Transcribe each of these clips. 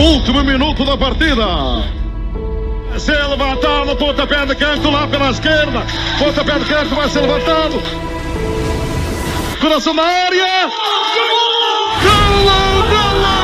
Último minuto da partida. Se levantado, pontapé de canto lá pela esquerda. Pontapé de canto vai ser levantado. Coração da área. Golo! Golo! Golo!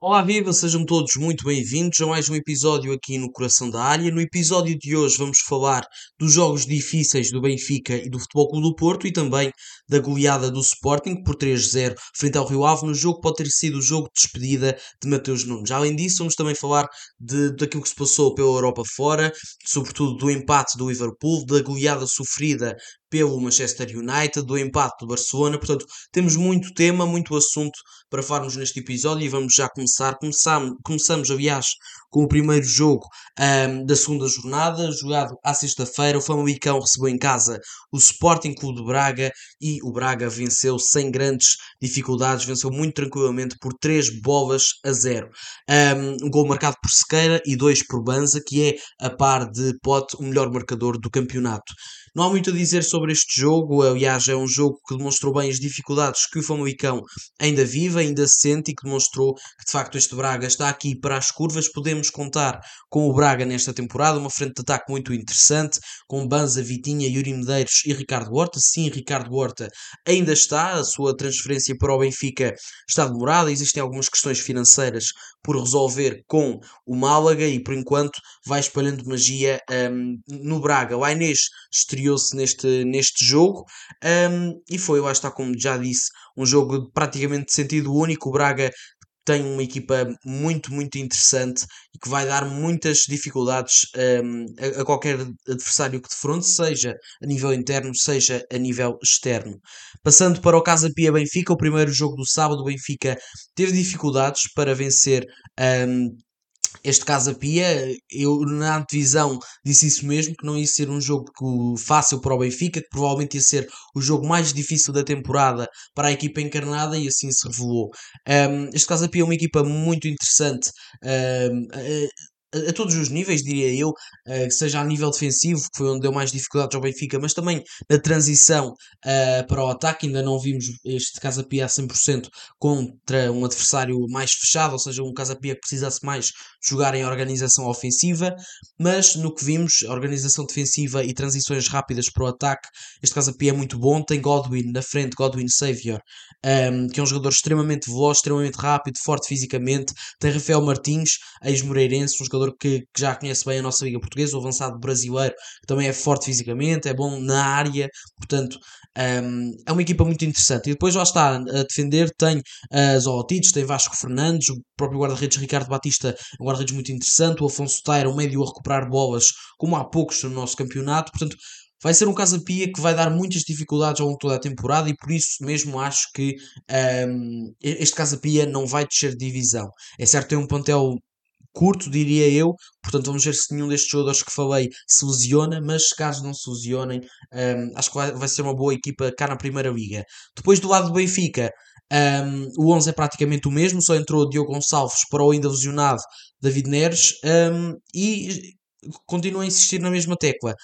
Olá, viva! Sejam todos muito bem-vindos a mais um episódio aqui no Coração da Área. No episódio de hoje vamos falar dos jogos difíceis do Benfica e do Futebol Clube do Porto e também da goleada do Sporting por 3-0 frente ao Rio Ave no jogo pode ter sido o jogo de despedida de Mateus Nunes. Além disso, vamos também falar de, daquilo que se passou pela Europa fora, sobretudo do empate do Liverpool, da goleada sofrida pelo Manchester United, do empate do Barcelona. Portanto, temos muito tema, muito assunto para falarmos neste episódio e vamos já começar. Começamos, começamos aliás, com o primeiro jogo um, da segunda jornada, jogado à sexta-feira. O Famalicão recebeu em casa o Sporting Clube de Braga e o Braga venceu sem grandes dificuldades, venceu muito tranquilamente por 3 bolas a 0. Um, um gol marcado por Sequeira e 2 por Banza, que é, a par de Pote, o melhor marcador do campeonato. Não há muito a dizer sobre este jogo, aliás, é um jogo que demonstrou bem as dificuldades que o Famalicão ainda vive, ainda sente e que demonstrou que de facto este Braga está aqui para as curvas. Podemos contar com o Braga nesta temporada, uma frente de ataque muito interessante, com Banza, Vitinha, Yuri Medeiros e Ricardo Horta. Sim, Ricardo Horta ainda está, a sua transferência para o Benfica está demorada, existem algumas questões financeiras por resolver com o Málaga e por enquanto vai espalhando magia um, no Braga. O Ainês estreou-se neste, neste jogo um, e foi, lá está, como já disse, um jogo praticamente de sentido único. O Braga tem uma equipa muito, muito interessante e que vai dar muitas dificuldades um, a, a, qualquer adversário que defronte, seja a nível interno, seja a nível externo. Passando para o Casa Pia Benfica, o primeiro jogo do sábado, o Benfica teve dificuldades para vencer um, este Casa Pia, eu na antevisão disse isso mesmo, que não ia ser um jogo fácil para o Benfica, que provavelmente ia ser o jogo mais difícil da temporada para a equipa encarnada e assim se revelou. Um, este Casa Pia é uma equipa muito interessante. Um, a, a, todos os níveis, diria eu, uh, seja a nível defensivo, que foi onde deu mais dificuldades ao Benfica, mas também na transição uh, para o ataque. Ainda não vimos este Casa Pia a 100% contra um adversário mais fechado, ou seja, um Casa Pia que precisasse mais jogar em organização ofensiva, mas no que vimos, organização defensiva e transições rápidas para o ataque, este Pia é muito bom. Tem Godwin na frente, Godwin Savior, um, que é um jogador extremamente veloz, extremamente rápido, forte fisicamente. Tem Rafael Martins, ex-moreirense, um jogador que, que, já conhece bem a nossa Liga Portuguesa, o avançado brasileiro, que também é forte fisicamente, é bom na área, portanto, um, é uma equipa muito interessante. E depois lá está a defender, tem uh, Zolotides, tem Vasco Fernandes, o próprio guarda-redes Ricardo Batista, um guarda-redes muito interessante, o Afonso Taira, um médio a recuperar bolas, como há poucos no nosso campeonato, portanto, vai ser um Casa Pia que vai dar muitas dificuldades ao longo de toda a temporada e por isso mesmo acho que um, este Casa Pia não vai descer de divisão. É certo, tem um plantel curto, diria eu. Portanto, vamos ver se nenhum destes jogadores que falei se lesiona, mas caso não se lesionem, um, acho que vai, ser uma boa equipa cá na Primeira Liga. Depois do lado do Benfica, um, o 11 é praticamente o mesmo, só entrou Diogo Gonçalves para o ainda lesionado David Neres um, e continua a insistir na mesma tecla.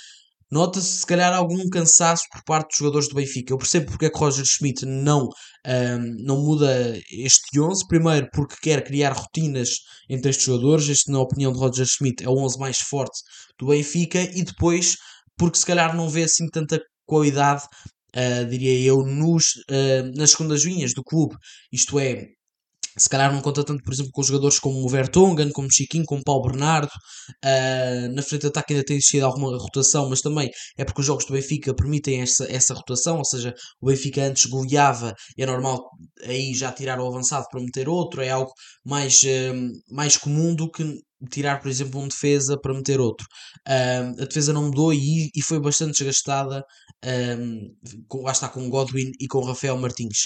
Nota-se se calhar algum cansaço por parte dos jogadores do Benfica. Eu percebo porque é que Roger Schmidt não, um, não muda este 11. Primeiro porque quer criar rotinas entre estes jogadores. Este, na opinião de Roger Schmidt, é o 11 mais forte do Benfica. E depois porque se calhar não vê assim tanta qualidade, uh, diria eu, nos, uh, nas segundas linhas do clube. Isto é, se calhar não conta tanto, por exemplo, com jogadores como o Vertonghen, como Chiquinho, como Paulo Bernardo. Uh, na frente de ataque ainda tem existido alguma rotação, mas também é porque os jogos do Benfica permitem essa, essa rotação, ou seja, o Benfica antes goleava e é normal aí já tirar o avançado para meter outro, é algo mais, uh, mais comum do que tirar, por exemplo, um defesa para meter outro. Uh, a defesa não mudou e, e foi bastante desgastada, com, lá está com o Godwin e com o Rafael Martins.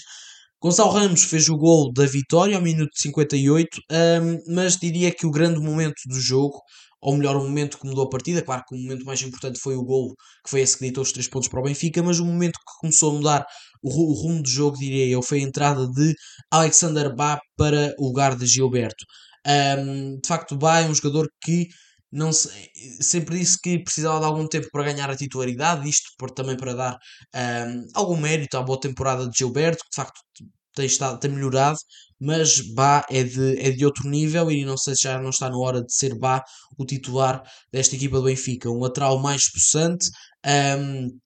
Gonçalo Ramos fez o gol da vitória ao minuto 58, um, mas diria que o grande momento do jogo, ou melhor, o momento que mudou a partida, claro que o momento mais importante foi o gol, que foi esse que ditou os três pontos para o Benfica, mas o momento que começou a mudar o, o rumo do jogo, diria eu, foi a entrada de Alexander Bá para o lugar de Gilberto. Um, de facto, Bá é um jogador que não sei, sempre disse que precisava de algum tempo para ganhar a titularidade, isto por, também para dar um, algum mérito à boa temporada de Gilberto, que de facto tem, estado, tem melhorado, mas Bá é de, é de outro nível e não sei se já não está na hora de ser Bá o titular desta equipa do Benfica. Um lateral mais possante, um,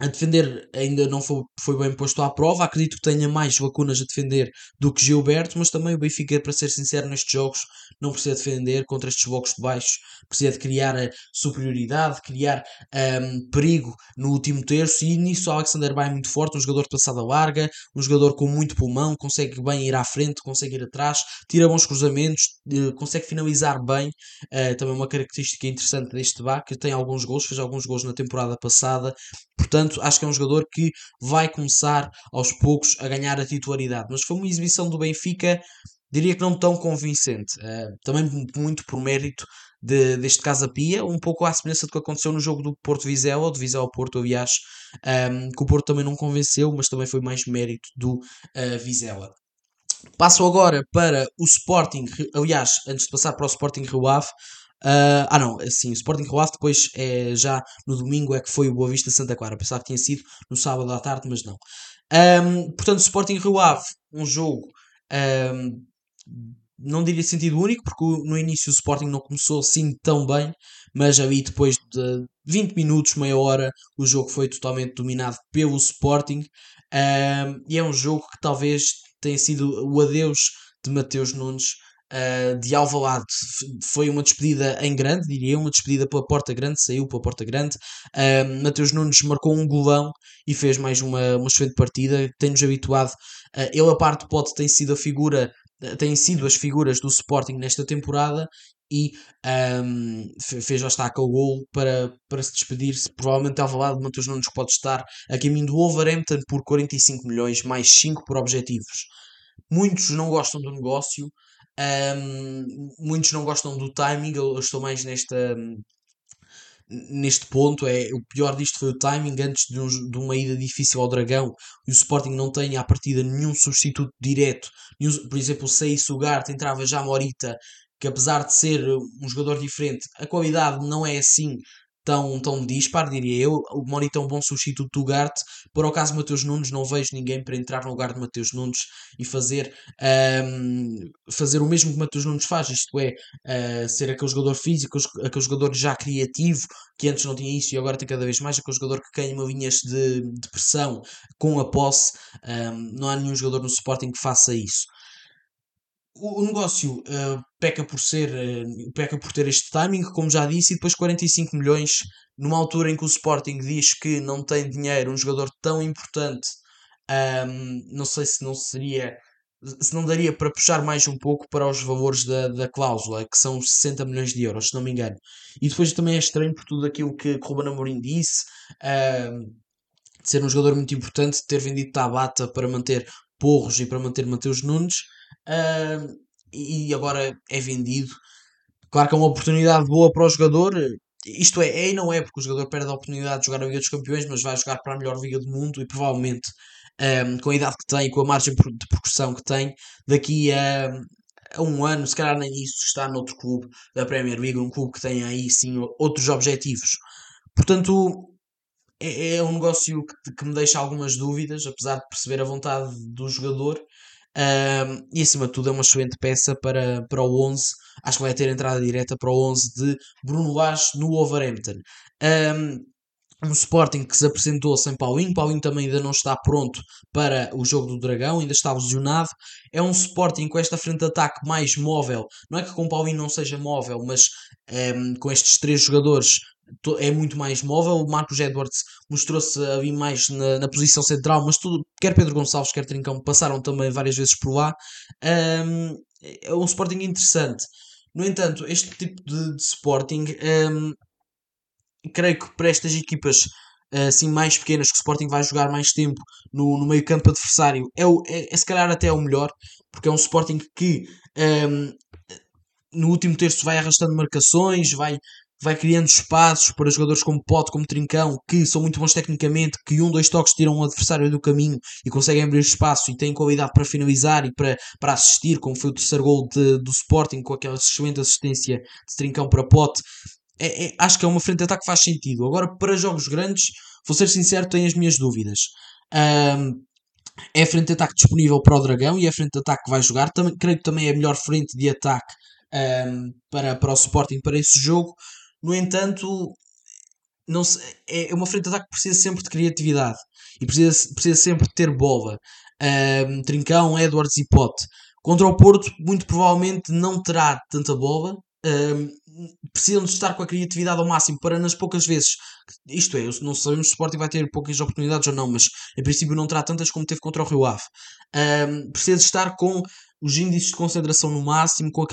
a defender ainda não foi, foi bem posto à prova. Acredito que tenha mais lacunas a defender do que Gilberto, mas também o Benfica, para ser sincero, nestes jogos não precisa defender contra estes blocos de baixo, precisa de criar a superioridade, criar um, perigo no último terço. E nisso o Alexander vai muito forte, um jogador de passada larga, um jogador com muito pulmão, consegue bem ir à frente, consegue ir atrás, tira bons cruzamentos, uh, consegue finalizar bem. Uh, também uma característica interessante deste Bá, que tem alguns gols, fez alguns gols na temporada passada, portanto acho que é um jogador que vai começar aos poucos a ganhar a titularidade. Mas foi uma exibição do Benfica, diria que não tão convincente. Uh, também muito por mérito de, deste Casa Pia, um pouco à semelhança do que aconteceu no jogo do Porto Vizela, do Vizela Porto, aliás, um, ehm, que o Porto também não convenceu, mas também foi mais mérito do uh, Vizela. Passo agora para o Sporting, aliás, antes de passar para o Sporting Rio Ave, Uh, ah não, assim, o Sporting Rio depois é já no domingo é que foi o Boa Vista Santa Clara. Pensava que tinha sido no sábado à tarde, mas não. Um, portanto, Sporting Rio Ave, um jogo um, não diria sentido único, porque no início o Sporting não começou assim tão bem, mas ali depois de 20 minutos, meia hora, o jogo foi totalmente dominado pelo Sporting. Um, e é um jogo que talvez tenha sido o adeus de Mateus Nunes uh, de Alvalade foi uma despedida em grande, diria, uma despedida pela porta grande, saiu pela porta grande. Uh, Mateus Nunes marcou um golão e fez mais uma, uma excelente partida. Tem-nos habituado, uh, ele a parte pode tem sido a figura, têm sido as figuras do Sporting nesta temporada e um, fez já está aquele gol para, para se despedir-se. Provavelmente Alvalade Mateus Nunes pode estar a caminho do Wolverhampton por 45 milhões, mais 5 por objetivos. Muitos não gostam do negócio, um, muitos não gostam do timing, eu, estou mais nesta, neste ponto. É, o pior disto foi o timing. Antes de, um, de uma ida difícil ao Dragão, e o Sporting não tem à partida nenhum substituto direto. Nenhum, por exemplo, o Sei Sugarte entrava já Morita, que apesar de ser um jogador diferente, a qualidade não é assim tão, tão dispar, diria eu. O Morita é um bom substituto do Garte. Por acaso, caso Mateus Nunes, não vejo ninguém para entrar no lugar de Mateus Nunes e fazer, um, fazer o mesmo que Mateus Nunes faz, isto é, uh, ser aquele jogador físico, aquele jogador já criativo, que antes não tinha isso e agora tem cada vez mais, aquele jogador que queima linhas de, de pressão com a posse. Um, não há nenhum jogador no Sporting que faça isso o negócio uh, peca por ser uh, peca por ter este timing, como já disse, e depois 45 milhões numa altura em que o Sporting diz que não tem dinheiro, um jogador tão importante, um, não sei se não seria se não daria para puxar mais um pouco para os valores da, da cláusula, que são 60 milhões de euros, se não me engano. E depois também é estranho por tudo aquilo que, Ruben Amorim disse, um, de ser um jogador muito importante, ter vendido Tabata para manter Porros e para manter Mateus Nunes, uh, e agora é vendido. Claro que é uma oportunidade boa para o jogador. Isto é, é e não é, porque o jogador perde a oportunidade de jogar a Liga dos Campeões, mas vai jogar para a melhor Liga do Mundo e provavelmente um, com a idade que tem, com a margem de progressão que tem, daqui a, a um ano, se calhar nem isso, está noutro clube da Premier League, um clube que tem aí sim outros objetivos. Portanto, é, é um negócio que, que, me deixa algumas dúvidas, apesar de perceber a vontade do jogador. Um, e acima de tudo é uma excelente peça para, para o 11. Acho que vai ter entrada direta para o 11 de Bruno Lage no Wolverhampton. Um, um Sporting que se apresentou sem Paulinho. Paulinho também ainda não está pronto para o jogo do Dragão, ainda está lesionado. É um Sporting com esta frente de ataque mais móvel. Não é que com Paulinho não seja móvel, mas um, com estes três jogadores é muito mais móvel. O Marcos Edwards mostrou-se a vir mais na, na, posição central, mas tudo, quer Pedro Gonçalves, quer Trincão, passaram também várias vezes por lá. Um, é um Sporting interessante. No entanto, este tipo de, de Sporting, um, creio que para estas equipas assim mais pequenas que o Sporting vai jogar mais tempo no, no meio campo adversário é, o, é, é se calhar até o melhor porque é um Sporting que um, no último terço vai arrastando marcações vai vai criando espaços para jogadores como Pote, como Trincão, que são muito bons tecnicamente, que um, dois toques tiram um adversário do caminho e conseguem abrir espaço e têm qualidade para finalizar e para, para assistir, como foi o terceiro gol de, do Sporting, com aquela excelente assistência de Trincão para Pote. É, é, acho que é uma frente de ataque que faz sentido. Agora, para jogos grandes, vou ser sincero, tenho as minhas dúvidas. Um, é a frente de ataque disponível para o Dragão e é a frente de ataque que vai jogar. Também, creio que também é a melhor frente de ataque um, para, para o Sporting para esse jogo. No entanto, não se, é, é uma frente de ataque que precisa sempre de criatividade e precisa, precisa sempre de ter bola. Um, Trincão, Edwards e Pote. Contra o Porto, muito provavelmente não terá tanta bola, um, precisam de estar com a criatividade ao máximo para nas poucas vezes, isto é, não sabemos se o Sporting vai ter poucas oportunidades ou não, mas em princípio não terá tantas como teve contra o Rio Ave. Um, precisa de estar com os índices de concentração no máximo, com a,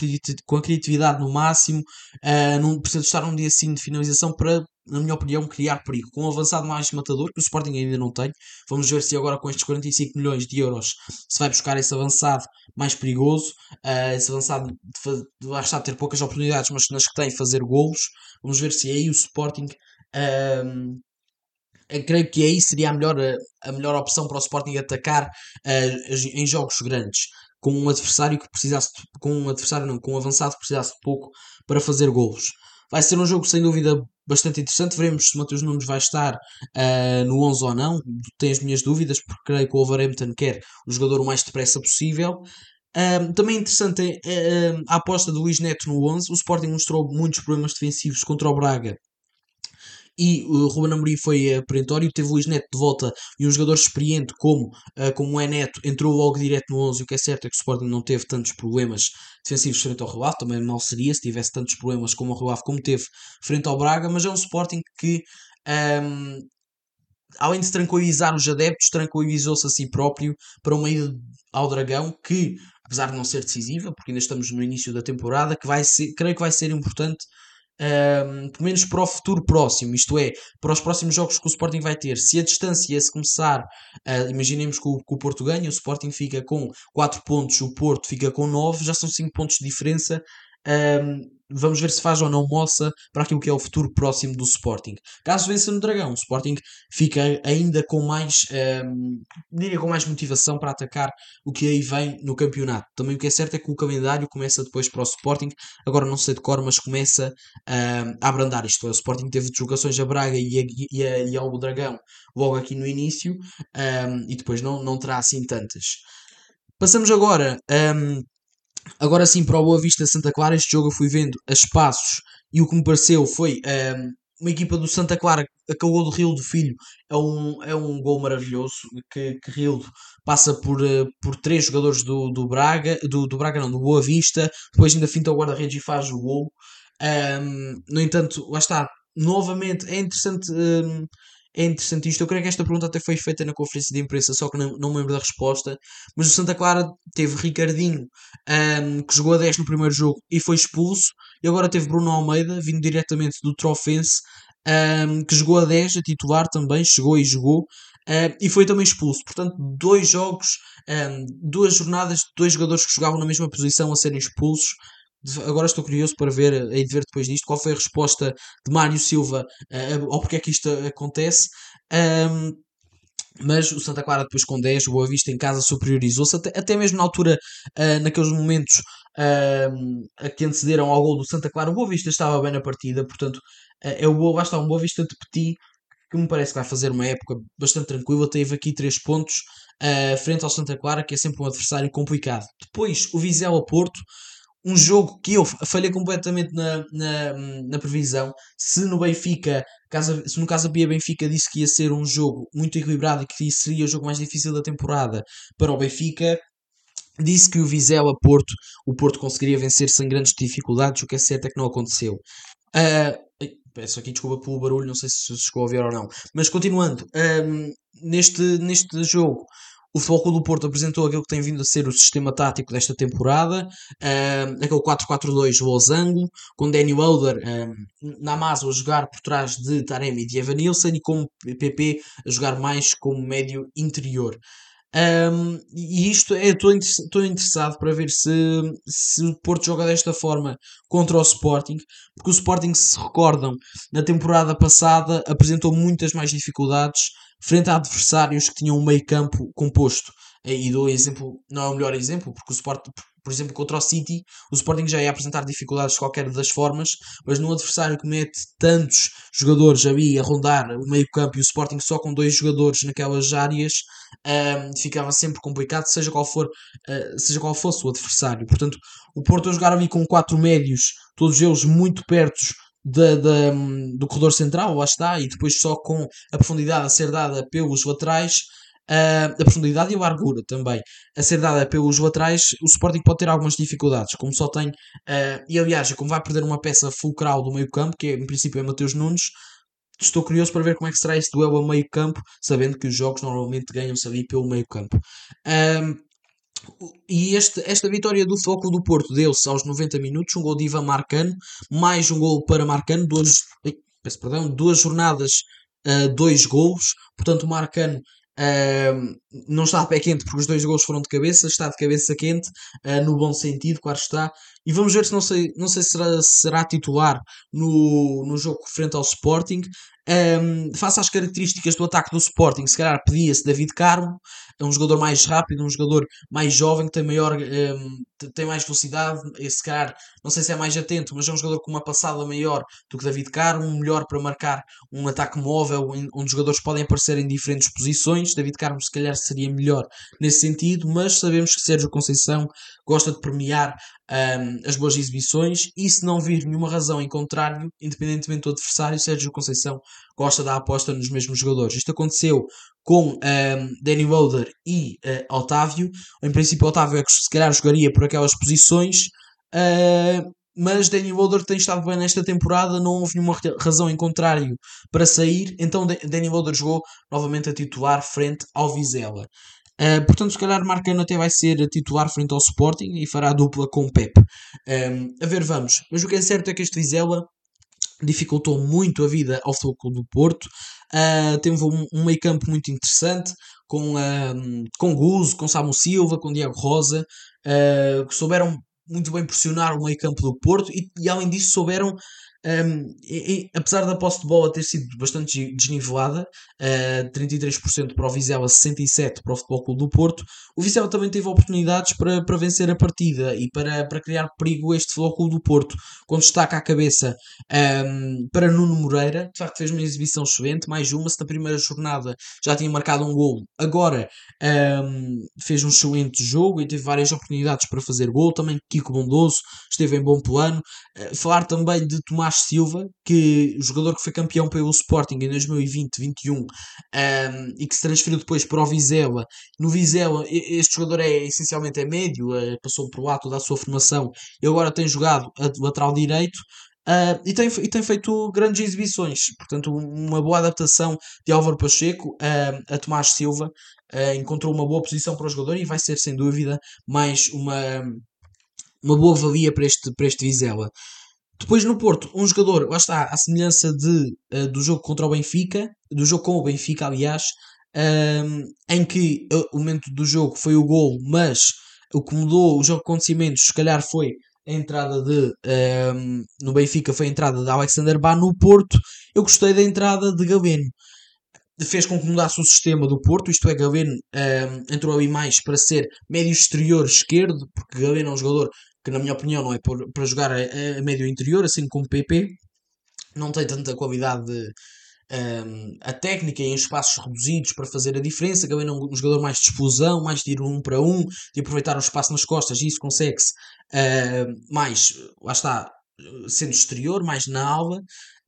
com a criatividade no máximo, uh, num, precisa estar num dia assim de finalização para, na minha opinião, criar perigo. Com um avançado mais matador, que o Sporting ainda não tem, vamos ver se agora com estes 45 milhões de euros se vai buscar esse avançado mais perigoso, uh, esse avançado vai estar a ter poucas oportunidades, mas nas que tem fazer golos. Vamos ver se aí o Sporting. Uh, creio que aí seria a melhor, a melhor opção para o Sporting atacar uh, em jogos grandes com um adversário que precisasse com um adversário não, com um avançado que precisasse de pouco para fazer golos. Vai ser um jogo sem dúvida bastante interessante. Veremos se Matheus Nunes vai estar uh, no 11 ou não. Tenho as minhas dúvidas, porque creio que o Wolverhampton quer o jogador o mais depressa possível. Um, também interessante é, a aposta de Luís Neto no 11. O Sporting mostrou muitos problemas defensivos contra o Braga e o Ruben Amorim foi uh, perentório, teve Luís Neto de volta. E um jogador experiente como, uh, como é Neto entrou logo direto no 11 o que é certo é que o Sporting não teve tantos problemas defensivos frente ao Rio Ave, também mal seria se tivesse tantos problemas como o Rio Ave como teve frente ao Braga, mas é um Sporting que um, ehm, além de tranquilizar os adeptos, tranquilizou-se a si próprio para uma ida ao Dragão que, apesar de não ser decisiva, porque ainda estamos no início da temporada, que vai ser, creio que vai ser importante um, pelo menos para o futuro próximo, isto é, para os próximos jogos que o Sporting vai ter. Se a distância se começar, uh, imaginemos que o, que o, Porto ganha, o Sporting fica com 4 pontos, o Porto fica com 9, já são 5 pontos de diferença. Um, vamos ver se faz ou não moça para aquilo que é o futuro próximo do Sporting. Caso vença no Dragão, o Sporting fica ainda com mais, um, diria com mais motivação para atacar o que aí vem no campeonato. Também o que é certo é que o calendário começa depois para o Sporting, agora não sei de cor, mas começa um, a abrandar isto. O Sporting teve deslocações a Braga e, a, e, a, e ao Dragão logo aqui no início um, e depois não, não terá assim tantas. Passamos agora um, Agora sim, para o Boa Vista Santa Clara, este jogo eu fui vendo a espaços e o que me pareceu foi um, ehm, uma equipa do Santa Clara gol do Rio do Filho é um, é um gol maravilhoso que, que Rio passa por, uh, por três jogadores do, do Braga, do, do Braga não, do Boa Vista, depois ainda finta o guarda-redes e faz o gol. Um, ehm, no entanto, lá está, novamente é interessante um, ehm, é interessante isto. Eu creio que esta pergunta até foi feita na conferência de imprensa, só que não, não me lembro da resposta. Mas o Santa Clara teve Ricardinho, um, que jogou a 10 no primeiro jogo e foi expulso. E agora teve Bruno Almeida, vindo diretamente do Trofense, um, que jogou a 10, a titular também, chegou e jogou. Um, e foi também expulso. Portanto, dois jogos, duas jornadas, dois jogadores que jogavam na mesma posição a serem expulsos agora estou curioso para ver, aí de ver depois disto, qual foi a resposta de Mário Silva uh, ao porque é que isto acontece. Um, mas o Santa Clara depois com 10, o Boa Vista em casa superiorizou-se, até, até mesmo na altura, uh, naqueles momentos uh, a que antecederam ao gol do Santa Clara, o Boa Vista estava bem na partida, portanto uh, é o Boa, basta um Boa Vista de Petit, que me parece que vai fazer uma época bastante tranquila, teve aqui 3 pontos frente ao Santa Clara, que é sempre um adversário complicado. Depois o Vizela Porto, um jogo que eu falhei completamente na, na, na previsão. Se no Benfica, casa, se no caso Bia Benfica disse que ia ser um jogo muito equilibrado e que seria o jogo mais difícil da temporada para o Benfica, disse que o Vizela Porto, o Porto conseguiria vencer sem grandes dificuldades, o que é certo é que não aconteceu. Uh, peço aqui desculpa pelo barulho, não sei se chegou a ver ou não. Mas continuando, um, neste, neste jogo, o Futebol do Porto apresentou aquilo que tem vindo a ser o sistema tático desta temporada, uh, aquele 4-4-2 losango, com Daniel Alder uh, na massa a jogar por trás de Taremi e de Evan Nilsson e com PP a jogar mais como médio interior. Um, e isto é, estou interessado para ver se, se o Porto joga desta forma contra o Sporting, porque o Sporting, se recordam, na temporada passada apresentou muitas mais dificuldades frente a adversários que tinham um meio campo composto. E dou exemplo, não é o melhor exemplo, porque o Sporting, por exemplo, contra o City, o Sporting já ia apresentar dificuldades de qualquer das formas, mas num adversário que mete tantos jogadores ali a rondar o meio campo e o Sporting só com dois jogadores naquelas áreas, um, ficava sempre complicado, seja qual, for, uh, seja qual fosse o adversário. Portanto, o Porto a jogar ali com quatro médios, todos eles muito perto da, do corredor central, lá está, e depois só com a profundidade a ser dada pelos laterais, Uh, a profundidade e a largura também a ser dada pelos laterais, o Sporting pode ter algumas dificuldades, como só tem, uh, e aliás, como vai perder uma peça fulcral do meio campo, que é, em princípio é Mateus Nunes, estou curioso para ver como é que será esse duelo a meio campo, sabendo que os jogos normalmente ganham-se ali pelo meio campo. Um, e este, esta vitória do Foco do Porto deu-se aos 90 minutos, um gol de Ivan Marcano, mais um gol para Marcano, duas, peço perdão, duas jornadas, uh, dois gols, portanto Marcano Uh, não está a pé quente porque os dois gols foram de cabeça, está de cabeça quente, uh, no bom sentido, claro está. E vamos ver se não sei, não sei se será, será titular no, no jogo frente ao Sporting. Um, face às características do ataque do Sporting, se calhar pedia-se David Carmo, é um jogador mais rápido, um jogador mais jovem, que tem maior um, tem mais velocidade, esse cara, não sei se é mais atento, mas é um jogador com uma passada maior do que David Carmo, melhor para marcar um ataque móvel, onde os jogadores podem aparecer em diferentes posições. David Carmo, se calhar, seria melhor nesse sentido, mas sabemos que Sérgio Conceição gosta de premiar um, as boas exibições e se não vir nenhuma razão em contrário, independentemente do adversário, Sérgio Conceição gosta da aposta nos mesmos jogadores. Isto aconteceu com um, Danny Roder e uh, Otávio. Em princípio, Otávio é que se calhar jogaria por aquelas posições. Uh, mas Danny Roder tem estado bem nesta temporada, não houve nenhuma razão em contrário para sair, então Danny Roder jogou novamente a titular frente ao Vizela. Uh, portanto, se calhar Marcano até vai ser a titular frente ao Sporting e fará a dupla com o Pep. Um, a ver, vamos. Mas o que é certo é que este Vizela dificultou muito a vida ao Futebol do Porto. Uh, teve um, um meio campo muito interessante com, uh, com Guzo, com Samu Silva, com Diego Rosa, uh, que souberam muito bem pressionar o meio campo do Porto e, e além disso souberam um, e, e, apesar da posse de bola ter sido bastante desnivelada, uh, 33% para o Vizela, 67% para o Futebol Clube do Porto, o Vizela também teve oportunidades para, para vencer a partida e para, para criar perigo a este Futebol Clube do Porto, quando destaca a cabeça um, para Nuno Moreira, de facto fez uma exibição excelente, mais uma, se na primeira jornada já tinha marcado um gol, agora um, fez um excelente jogo e teve várias oportunidades para fazer gol, também Kiko Bondoso esteve em bom plano, uh, falar também de Tomás Tomás Silva, que jogador que foi campeão pelo Sporting em 2020-21 um, e que se transferiu depois para o Vizela. No Vizela, este jogador é essencialmente é médio, uh, passou por lá toda a sua formação e agora tem jogado a lateral direito. Uh, e, tem, e tem feito grandes exibições, portanto, uma boa adaptação de Álvaro Pacheco uh, a Tomás Silva. Uh, encontrou uma boa posição para o jogador e vai ser sem dúvida mais uma, uma boa valia para este, para este Vizela. Depois no Porto, um jogador, lá está, à semelhança de, uh, do jogo contra o Benfica, do jogo com o Benfica, aliás, um, ehm, em que uh, o momento do jogo foi o gol, mas o que mudou o jogo de acontecimentos, se calhar, foi a entrada de. Um, ehm, no Benfica foi a entrada de Alexander Bá, no Porto, eu gostei da entrada de Galeno. Fez com que mudasse o sistema do Porto, isto é, Galeno um, ehm, entrou ali mais para ser médio exterior esquerdo, porque Galeno é um jogador que na minha opinião não é por, para jogar a, a, médio interior, assim como PP, não tem tanta qualidade um, a técnica em espaços reduzidos para fazer a diferença. Gabriel é um jogador mais de explosão, mais de ir um para um, de aproveitar o espaço nas costas, e isso consegue-se uh, mais, lá está, sendo exterior, mais na aula.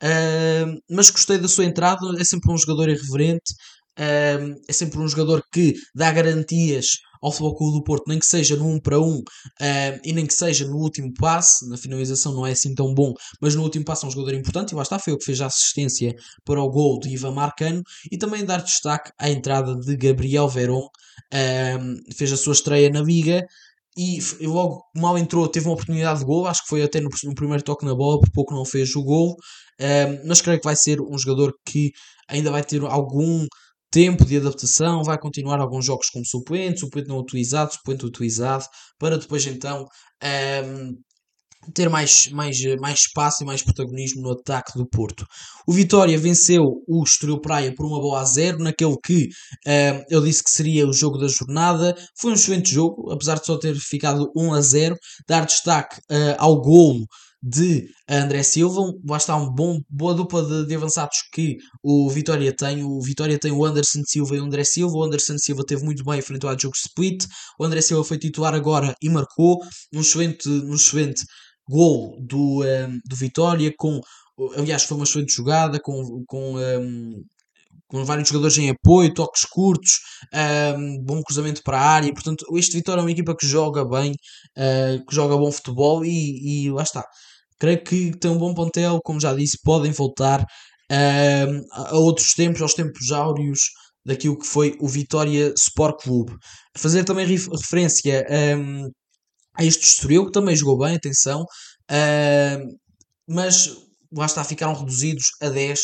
Uh, mas gostei da sua entrada, é sempre um jogador irreverente, uh, é sempre um jogador que dá garantias ao Futebol Clube do Porto, nem que seja no 1 para 1 uh, e nem que seja no último passe, na finalização não é assim tão bom, mas no último passe é um jogador importante e lá está, foi o que fez a assistência para o gol de Ivan Marcano e também dar destaque à entrada de Gabriel Veron, uh, fez a sua estreia na Liga e logo mal entrou, teve uma oportunidade de gol, acho que foi até no, no primeiro toque na bola, por pouco não fez o gol, mas creio que vai ser um jogador que ainda vai ter algum tempo de adaptação, vai continuar alguns jogos como suplente, suplente não utilizado, suplente utilizado, para depois então um, ter mais, mais, mais espaço e mais protagonismo no ataque do Porto. O Vitória venceu o Estoril Praia por uma boa a zero, naquele que uh, eu disse que seria o jogo da jornada. Foi um excelente jogo, apesar de só ter ficado 1 a 0. Dar destaque uh, ao golo de André Silva, lá está um bom, boa dupla de, de, avançados que o Vitória tem. O Vitória tem o Anderson Silva e o André Silva. O Anderson Silva teve muito bem frente ao jogo split. O André Silva foi titular agora e marcou um excelente, um excelente gol do, um, ehm, do Vitória, com, aliás, foi uma excelente jogada, com, com, um, ehm, com vários jogadores em apoio, toques curtos, um, ehm, bom cruzamento para a área. Portanto, este Vitória é uma equipa que joga bem, uh, que joga bom futebol e, e lá está. Creio que tem um bom pontel, como já disse, podem voltar a outros tempos, aos tempos áureos daquilo que foi o Vitória Sport Clube. Fazer também referência um, a este Estoril, que também jogou bem, atenção, uh, mas lá está, ficaram reduzidos a 10.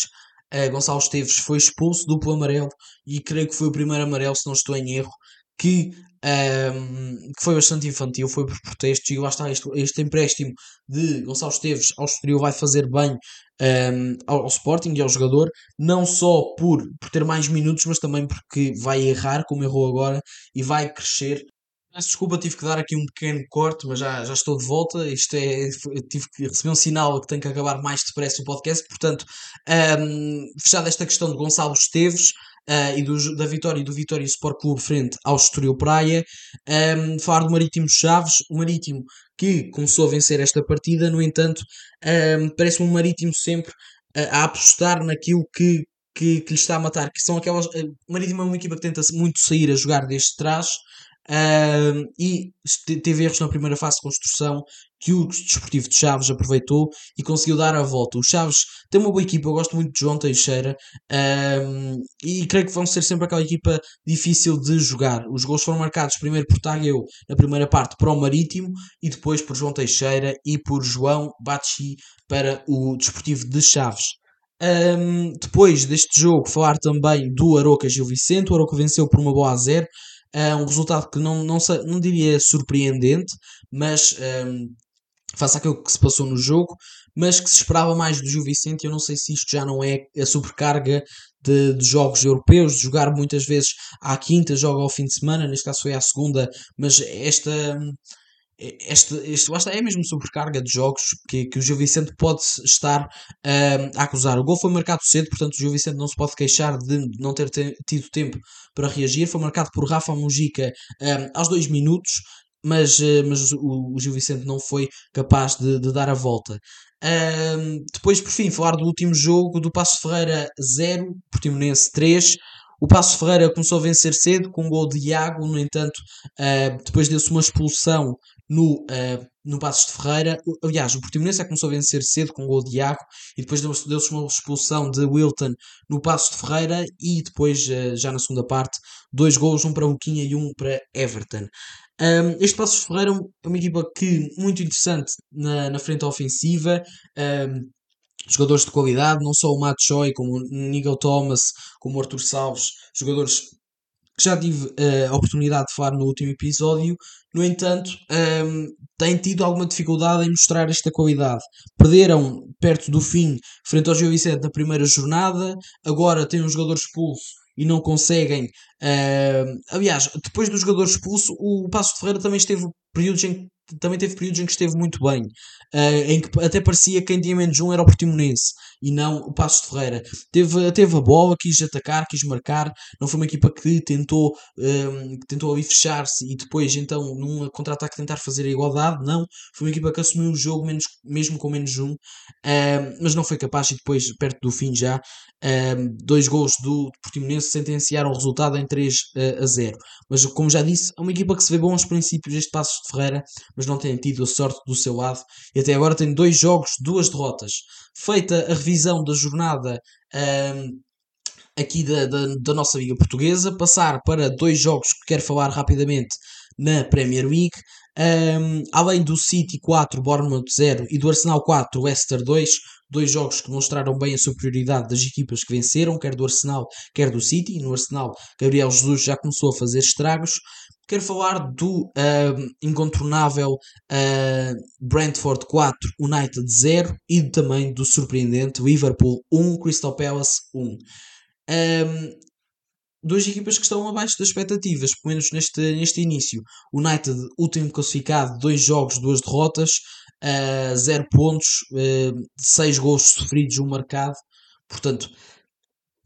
Uh, Gonçalo Esteves foi expulso, duplo amarelo, e creio que foi o primeiro amarelo, se não estou em erro, que, um, que foi bastante infantil, foi por protestos, e lá está, este, este empréstimo de Gonçalo Esteves ao Estoril vai fazer bem um, ao, ao, Sporting e ao jogador, não só por, por ter mais minutos, mas também porque vai errar, como errou agora, e vai crescer desculpa, tive que dar aqui um pequeno corte, mas já, já estou de volta. Isto é, tive que receber um sinal que tem que acabar mais depressa o podcast. Portanto, um, fechada esta questão de Gonçalo Esteves uh, e do, da vitória do Vitória Sport Clube frente ao Estoril Praia, um, falar do Marítimo Chaves, o Marítimo que começou a vencer esta partida, no entanto, um, parece-me um Marítimo sempre a, a apostar naquilo que, que, que lhe está a matar, que são aquelas. Uh, Marítimo é uma equipa que tenta muito sair a jogar desde trás Uh, e teve erros na primeira fase de construção que o Desportivo de Chaves aproveitou e conseguiu dar a volta. O Chaves tem uma boa equipa, eu gosto muito de João Teixeira e creio que vão ser sempre aquela equipa difícil de jogar. Os gols foram marcados primeiro por Tagueu na primeira parte para o Marítimo e depois por João Teixeira e por João Bachi para o Desportivo de Chaves. Um, depois deste jogo, falar também do Aroca Gil Vicente. O Aroca venceu por uma boa a zero. É um resultado que não, não, não diria surpreendente, mas um, face àquilo que se passou no jogo, mas que se esperava mais do Gil Vicente. Eu não sei se isto já não é a sobrecarga de, de, jogos europeus, de jogar muitas vezes à quinta, joga ao fim de semana, neste caso foi à segunda, mas esta este, este basta, é mesmo sobrecarga de jogos que, que o Gil Vicente pode estar uh, a acusar. O gol foi marcado cedo, portanto o Gil Vicente não se pode queixar de não ter tido tempo para reagir. Foi marcado por Rafa Mujica uh, aos dois minutos, mas, uh, mas o, o, Gil Vicente não foi capaz de, de dar a volta. depois, por fim, falar do último jogo do Passo Ferreira 0, Portimonense 3. O Passo Ferreira começou a vencer cedo com um gol de Iago, no entanto, uh, depois deu-se uma expulsão no, uh, no Passos de Ferreira. Aliás, o Portimonense é começou a vencer cedo com o gol de Iago e depois deu-se deu uma expulsão de Wilton no Passos de Ferreira e depois, uh, já na segunda parte, dois gols, um para Boquinha e um para Everton. Um, este Passos de Ferreira é uma equipa que muito interessante na, na frente ofensiva. Um, jogadores de qualidade, não só o Matt Choi, como o Nigel Thomas, como o Arthur Salves, jogadores que já tive uh, a oportunidade de falar no último episódio, no entanto, um, ehm, têm tido alguma dificuldade em mostrar esta qualidade. Perderam perto do fim, frente ao Gil Vicente, na primeira jornada, agora têm um jogador expulso e não conseguem. Uh, aliás, depois do jogador expulso, o Passo de Ferreira também esteve períodos em também teve períodos em que esteve muito bem, uh, em que até parecia que quem tinha menos um era o Portimonense e não o Passos de Ferreira. Teve, teve a bola, quis atacar, quis marcar, não foi uma equipa que tentou, ehm, tentou ali fechar-se e depois então num contra-ataque tentar fazer a igualdade, não. Foi uma equipa que assumiu o jogo menos, mesmo com menos um, ehm, mas não foi capaz e depois, perto do fim já, ehm, dois gols do Portimonense sentenciaram o resultado em 3 uh, eh, a 0. Mas como já disse, é uma equipa que se vê bons princípios este Passos de Ferreira, mas não tem tido a sorte do seu lado e até agora tem dois jogos, duas derrotas. Feita a revisão da jornada um, aqui da, da, da, nossa Liga Portuguesa, passar para dois jogos que quero falar rapidamente na Premier League. Um, além do City 4, Bournemouth 0 e do Arsenal 4, Leicester 2, dois jogos que mostraram bem a superioridade das equipas que venceram, quer do Arsenal, quer do City. No Arsenal, Gabriel Jesus já começou a fazer estragos. Quero falar do uh, incontornável uh, Brentford 4, United 0 e também do surpreendente Liverpool 1, Crystal Palace 1. Um, duas equipas que estão abaixo das expectativas, pelo menos neste, neste início. United, último classificado, dois jogos, duas derrotas, uh, zero pontos, uh, seis gols sofridos, um marcado. Portanto,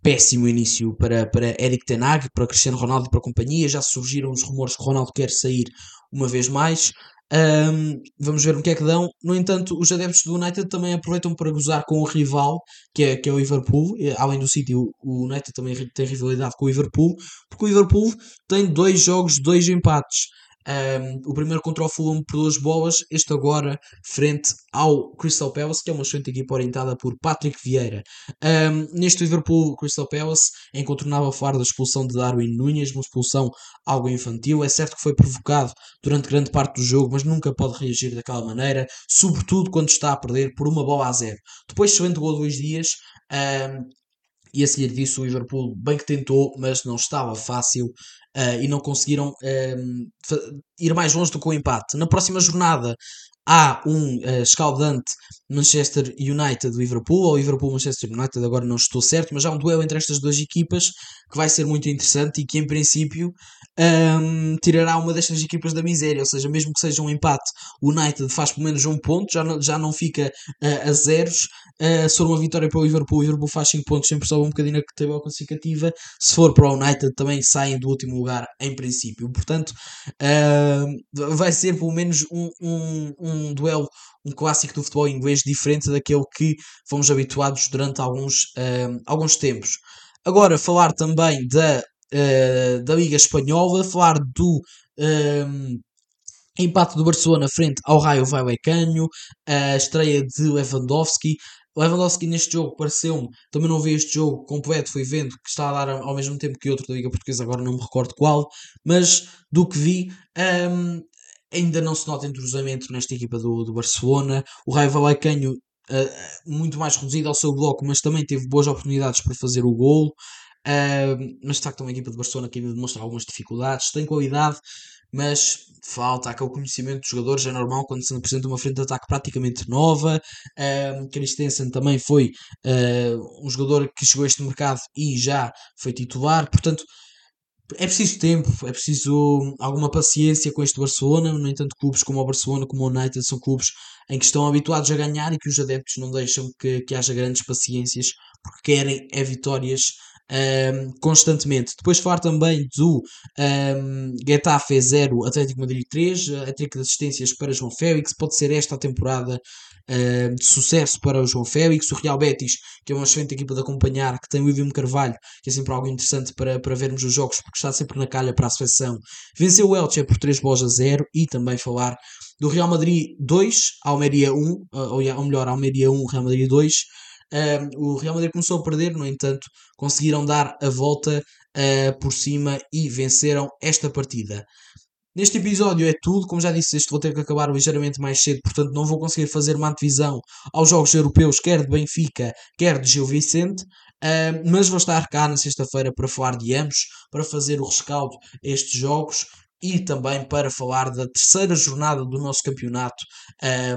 péssimo início para, para Eric Tenag, para Cristiano Ronaldo e para a companhia. Já surgiram os rumores que Ronaldo quer sair uma vez mais. Um, vamos ver o que é que dão. No entanto, os adeptos do United também aproveitam para gozar com o rival, que é, que é o Liverpool. Além do City, o, United também tem rivalidade com o Liverpool, porque o Liverpool tem dois jogos, dois empates. Um, o primeiro contra o Fulham por duas bolas, este agora frente ao Crystal Palace, que é uma excelente equipa orientada por Patrick Vieira. Um, neste Liverpool Crystal Palace incontornável falar da expulsão de Darwin Nunes, uma expulsão algo infantil. É certo que foi provocado durante grande parte do jogo, mas nunca pode reagir daquela maneira, sobretudo quando está a perder por uma bola a zero. Depois, excelente gol dois dias. Um, e a seguir disso o Liverpool bem que tentou, mas não estava fácil uh, e não conseguiram uh, ir mais longe do que o empate. Na próxima jornada há um uh, escaldante Manchester United Liverpool ou Liverpool Manchester United agora não estou certo mas há um duelo entre estas duas equipas que vai ser muito interessante e que em princípio um, tirará uma destas equipas da miséria, ou seja, mesmo que seja um empate, o United faz pelo menos um ponto, já não, já não fica uh, a zeros. Uh, se for uma vitória para o Liverpool, o Liverpool faz 5 pontos, sempre sobe um bocadinho na tabela classificativa. Se for para o United, também saem do último lugar, em princípio. Portanto, uh, vai ser pelo menos um, um, um duelo, um clássico do futebol inglês diferente daquele que fomos habituados durante alguns, alguns tempos. Agora, falar também da uh, da Liga Espanhola, falar do um, ehm, empate do Barcelona frente ao Raio Vallecano, a estreia de Lewandowski. Lewandowski neste jogo pareceu-me, também não vi este jogo completo, fui vendo que está a dar ao mesmo tempo que outro da Liga Portuguesa, agora não me recordo qual, mas do que vi, um, ainda não se nota entrosamento nesta equipa do, do Barcelona. O Raio Vallecano uh, muito mais reduzido ao seu bloco, mas também teve boas oportunidades para fazer o gol. Uh, mas de facto é uma equipa de Barcelona que ainda demonstra algumas dificuldades, tem qualidade, mas falta aquele conhecimento dos jogadores, é normal quando se apresenta uma frente de ataque praticamente nova. Uh, Christensen também foi uh, um jogador que chegou a este mercado e já foi titular, portanto é preciso tempo, é preciso alguma paciência com este Barcelona. No entanto, clubes como o Barcelona, como o United, são clubes em que estão habituados a ganhar e que os adeptos não deixam que, que haja grandes paciências porque querem é vitórias um, constantemente. Depois falar também do um, Getafe 0, Atlético Madrid 3, a trica de assistências para João Félix, pode ser esta a temporada uh, de sucesso para o João Félix, o Real Betis, que é uma excelente equipa de acompanhar, que tem o William Carvalho, que é sempre algo interessante para, para vermos os jogos, porque está sempre na calha para a seleção. Venceu o Elche por 3 bolas a 0 e também falar do Real Madrid 2, Almeria 1, ou, ou melhor, Almeria 1, Real Madrid 2, Uh, o Real Madrid começou a perder, no entanto, conseguiram dar a volta uh, por cima e venceram esta partida. Neste episódio é tudo, como já disse, este vou ter que acabar ligeiramente mais cedo, portanto não vou conseguir fazer uma antevisão aos jogos europeus, quer de Benfica, quer de Gil Vicente, mas vou estar cá na sexta-feira para falar de ambos, para fazer o rescaldo a estes jogos e também para falar da terceira jornada do nosso campeonato,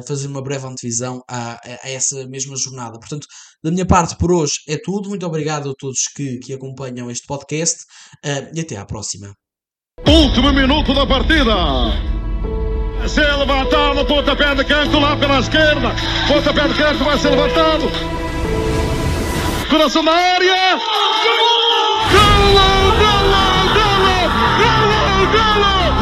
fazer uma breve antevisão a, a, essa mesma jornada. Portanto, da minha parte por hoje é tudo. Muito obrigado a todos que, que acompanham este podcast uh, e até à próxima. Último minuto da partida. Se levantado, pontapé de canto lá pela esquerda. Pontapé de canto vai ser levantado. Coração na área. Gol! Gol! Gol! Gol! Gol! Gol!